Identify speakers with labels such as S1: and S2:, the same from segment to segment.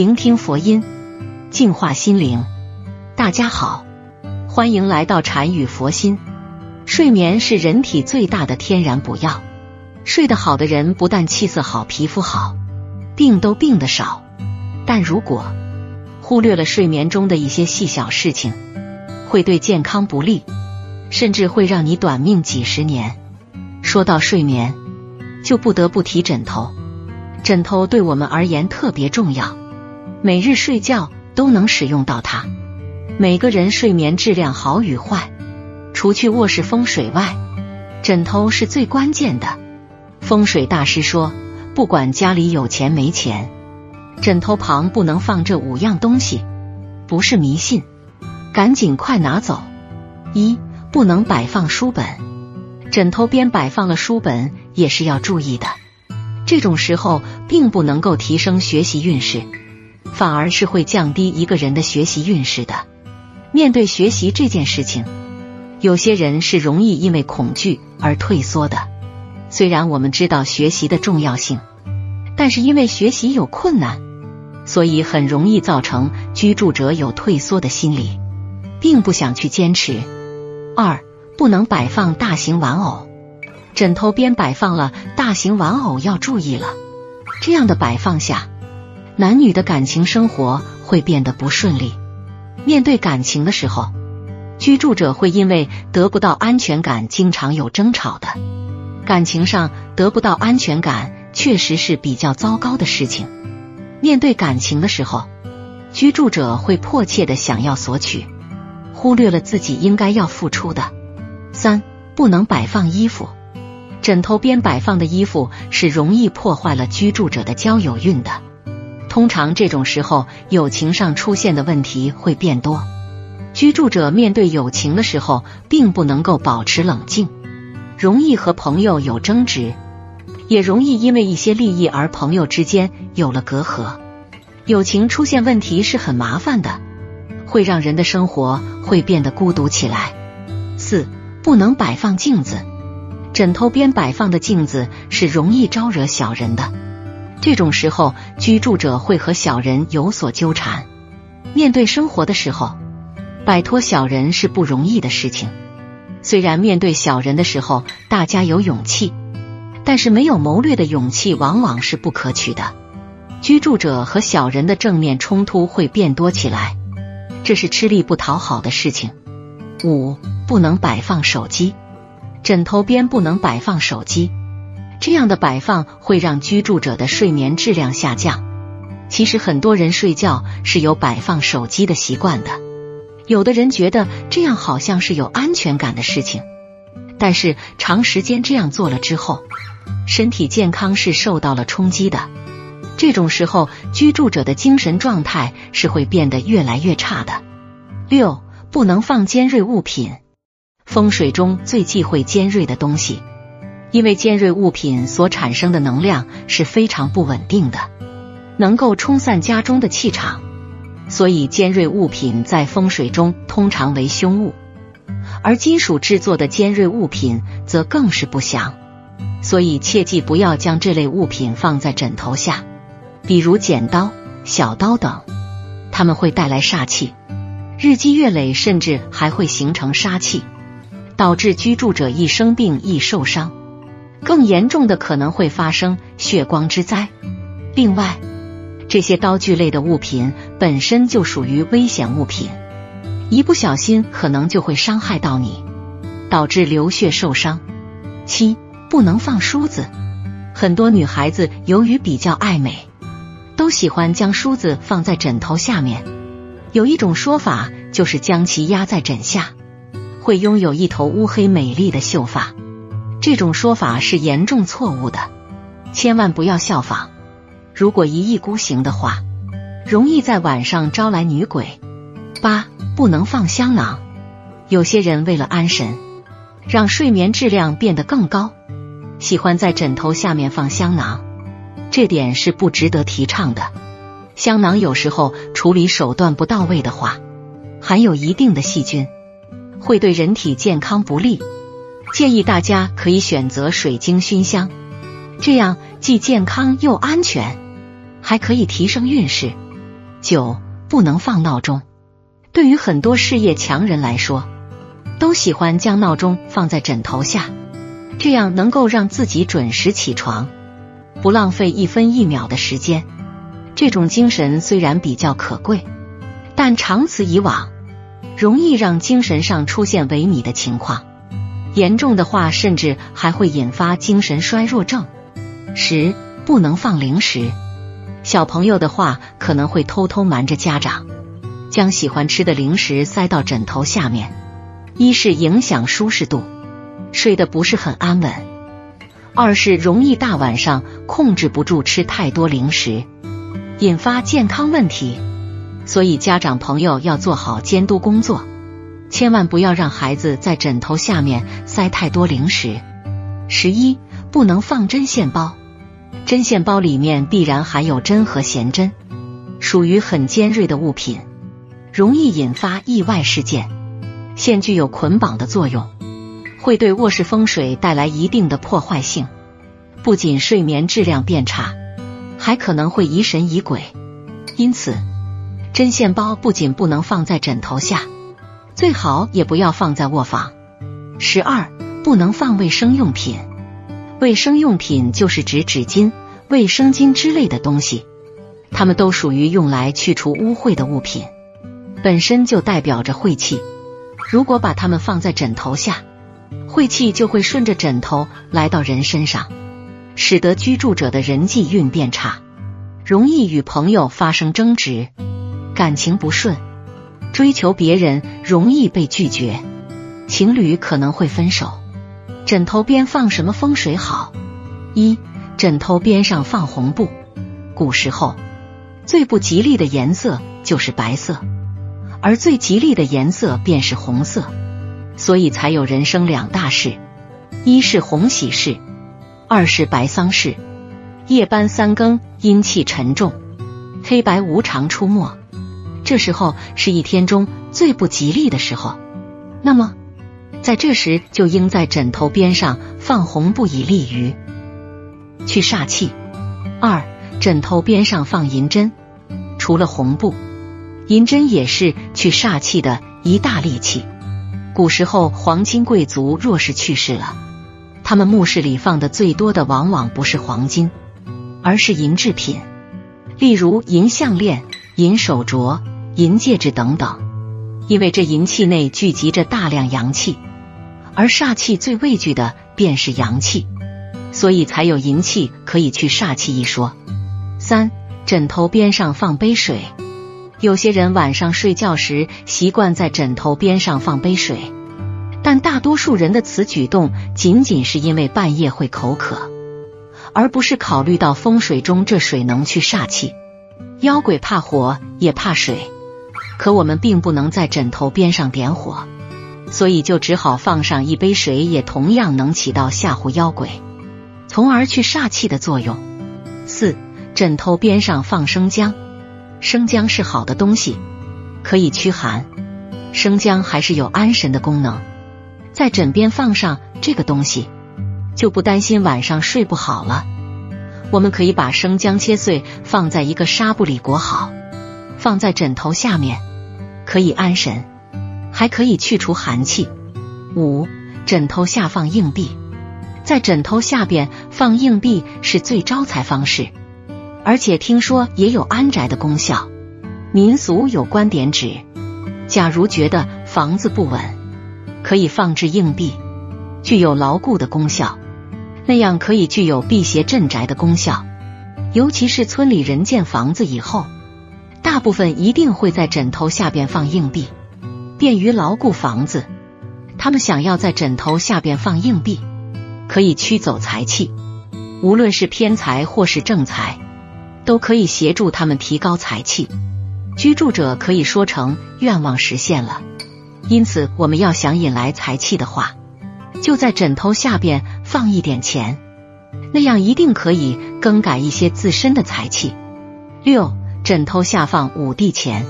S1: 聆听佛音，净化心灵。大家好，欢迎来到禅语佛心。睡眠是人体最大的天然补药，睡得好的人不但气色好、皮肤好，病都病得少。但如果忽略了睡眠中的一些细小事情，会对健康不利，甚至会让你短命几十年。说到睡眠，就不得不提枕头。枕头对我们而言特别重要，每日睡觉都能使用到它。每个人睡眠质量好与坏，除去卧室风水外，枕头是最关键的。风水大师说，不管家里有钱没钱，枕头旁不能放这五样东西，不是迷信，赶紧快拿走。一不能摆放书本，枕头边摆放了书本也是要注意的。这种时候并不能够提升学习运势，反而是会降低一个人的学习运势的。面对学习这件事情，有些人是容易因为恐惧而退缩的。虽然我们知道学习的重要性，但是因为学习有困难，所以很容易造成居住者有退缩的心理，并不想去坚持。二不能摆放大型玩偶。枕头边摆放了大型玩偶，要注意了。这样的摆放下，男女的感情生活会变得不顺利。面对感情的时候，居住者会因为得不到安全感，经常有争吵的。感情上得不到安全感，确实是比较糟糕的事情。面对感情的时候，居住者会迫切的想要索取，忽略了自己应该要付出的。三不能摆放衣服。枕头边摆放的衣服是容易破坏了居住者的交友运的。通常这种时候，友情上出现的问题会变多。居住者面对友情的时候，并不能够保持冷静，容易和朋友有争执，也容易因为一些利益而朋友之间有了隔阂。友情出现问题是很麻烦的，会让人的生活会变得孤独起来。四，不能摆放镜子。枕头边摆放的镜子是容易招惹小人的，这种时候居住者会和小人有所纠缠。面对生活的时候，摆脱小人是不容易的事情。虽然面对小人的时候大家有勇气，但是没有谋略的勇气往往是不可取的。居住者和小人的正面冲突会变多起来，这是吃力不讨好的事情。五不能摆放手机。枕头边不能摆放手机，这样的摆放会让居住者的睡眠质量下降。其实很多人睡觉是有摆放手机的习惯的，有的人觉得这样好像是有安全感的事情，但是长时间这样做了之后，身体健康是受到了冲击的。这种时候，居住者的精神状态是会变得越来越差的。六，不能放尖锐物品。风水中最忌讳尖锐的东西，因为尖锐物品所产生的能量是非常不稳定的，能够冲散家中的气场，所以尖锐物品在风水中通常为凶物。而金属制作的尖锐物品则更是不祥，所以切记不要将这类物品放在枕头下，比如剪刀、小刀等，它们会带来煞气，日积月累，甚至还会形成杀气。导致居住者易生病、易受伤，更严重的可能会发生血光之灾。另外，这些刀具类的物品本身就属于危险物品，一不小心可能就会伤害到你，导致流血受伤。七不能放梳子，很多女孩子由于比较爱美，都喜欢将梳子放在枕头下面。有一种说法就是将其压在枕下。会拥有一头乌黑美丽的秀发，这种说法是严重错误的，千万不要效仿。如果一意孤行的话，容易在晚上招来女鬼。八不能放香囊，有些人为了安神，让睡眠质量变得更高，喜欢在枕头下面放香囊，这点是不值得提倡的。香囊有时候处理手段不到位的话，含有一定的细菌。会对人体健康不利，建议大家可以选择水晶熏香，这样既健康又安全，还可以提升运势。九，不能放闹钟。对于很多事业强人来说，都喜欢将闹钟放在枕头下，这样能够让自己准时起床，不浪费一分一秒的时间。这种精神虽然比较可贵，但长此以往，容易让精神上出现萎靡的情况。严重的话，甚至还会引发精神衰弱症。十，不能放零食。小朋友的话，可能会偷偷瞒着家长，将喜欢吃的零食塞到枕头下面。一是影响舒适度，睡得不是很安稳；二是容易大晚上控制不住吃太多零食，引发健康问题。所以家长朋友要做好监督工作。千万不要让孩子在枕头下面塞太多零食。十一，不能放针线包。针线包里面必然含有针和弦针，属于很尖锐的物品，容易引发意外事件。线具有捆绑的作用，会对卧室风水带来一定的破坏性，不仅睡眠质量变差，还可能会疑神疑鬼。因此，针线包不仅不能放在枕头下。最好也不要放在卧房。十二，不能放卫生用品。卫生用品就是指纸巾、卫生巾之类的东西，它们都属于用来去除污秽的物品，本身就代表着晦气。如果把它们放在枕头下，晦气就会顺着枕头来到人身上，使得居住者的人际运变差，容易与朋友发生争执，感情不顺。追求别人容易被拒绝，情侣可能会分手。枕头边放什么风水好？一、枕头边上放红布。古时候最不吉利的颜色就是白色，而最吉利的颜色便是红色，所以才有人生两大事：一是红喜事，二是白丧事。夜班三更，阴气沉重，黑白无常出没。这时候是一天中最不吉利的时候，那么在这时就应在枕头边上放红布以利于去煞气。二，枕头边上放银针，除了红布，银针也是去煞气的一大利器。古时候皇亲贵族若是去世了，他们墓室里放的最多的往往不是黄金，而是银制品，例如银项链、银手镯。银戒指等等，因为这银器内聚集着大量阳气，而煞气最畏惧的便是阳气，所以才有银气可以去煞气一说。三，枕头边上放杯水，有些人晚上睡觉时习惯在枕头边上放杯水，但大多数人的此举动仅仅是因为半夜会口渴，而不是考虑到风水中这水能去煞气。妖鬼怕火，也怕水。可我们并不能在枕头边上点火，所以就只好放上一杯水，也同样能起到吓唬妖鬼，从而去煞气的作用。四，枕头边上放生姜，生姜是好的东西，可以驱寒，生姜还是有安神的功能。在枕边放上这个东西，就不担心晚上睡不好了。我们可以把生姜切碎，放在一个纱布里裹好，放在枕头下面。可以安神，还可以去除寒气。五，枕头下放硬币，在枕头下边放硬币是最招财方式，而且听说也有安宅的功效。民俗有观点指，假如觉得房子不稳，可以放置硬币，具有牢固的功效，那样可以具有辟邪镇宅的功效。尤其是村里人建房子以后。大部分一定会在枕头下边放硬币，便于牢固房子。他们想要在枕头下边放硬币，可以驱走财气，无论是偏财或是正财，都可以协助他们提高财气。居住者可以说成愿望实现了。因此，我们要想引来财气的话，就在枕头下边放一点钱，那样一定可以更改一些自身的财气。六。枕头下放五帝钱，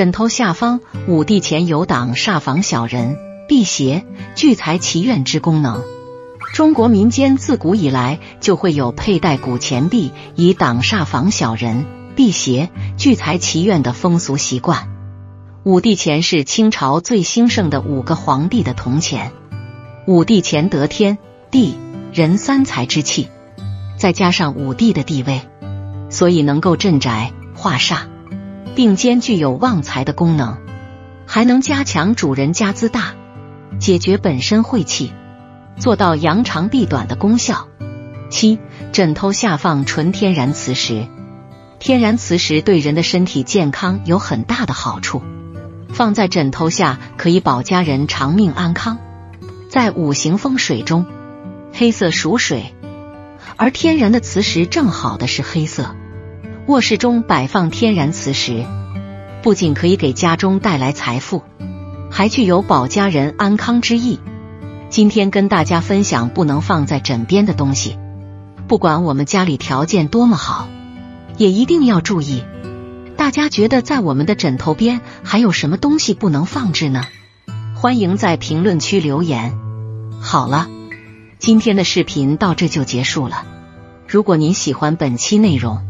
S1: 枕头下方五帝钱有挡煞防小人、辟邪聚财祈愿之功能。中国民间自古以来就会有佩戴古钱币以挡煞防小人、辟邪、聚财祈愿的风俗习惯。五帝钱是清朝最兴盛的五个皇帝的铜钱。五帝钱得天地人三才之气，再加上五帝的地位，所以能够镇宅化煞，并兼具有旺财的功能，还能加强主人家资大，解决本身晦气，做到扬长避短的功效。七，枕头下放纯天然磁石。天然磁石对人的身体健康有很大的好处，放在枕头下可以保家人长命安康。在五行风水中，黑色属水，而天然的磁石正好的是黑色。卧室中摆放天然磁石，不仅可以给家中带来财富，还具有保家人安康之意。今天跟大家分享不能放在枕边的东西，不管我们家里条件多么好，也一定要注意。大家觉得在我们的枕头边还有什么东西不能放置呢？欢迎在评论区留言。好了，今天的视频到这就结束了。如果您喜欢本期内容，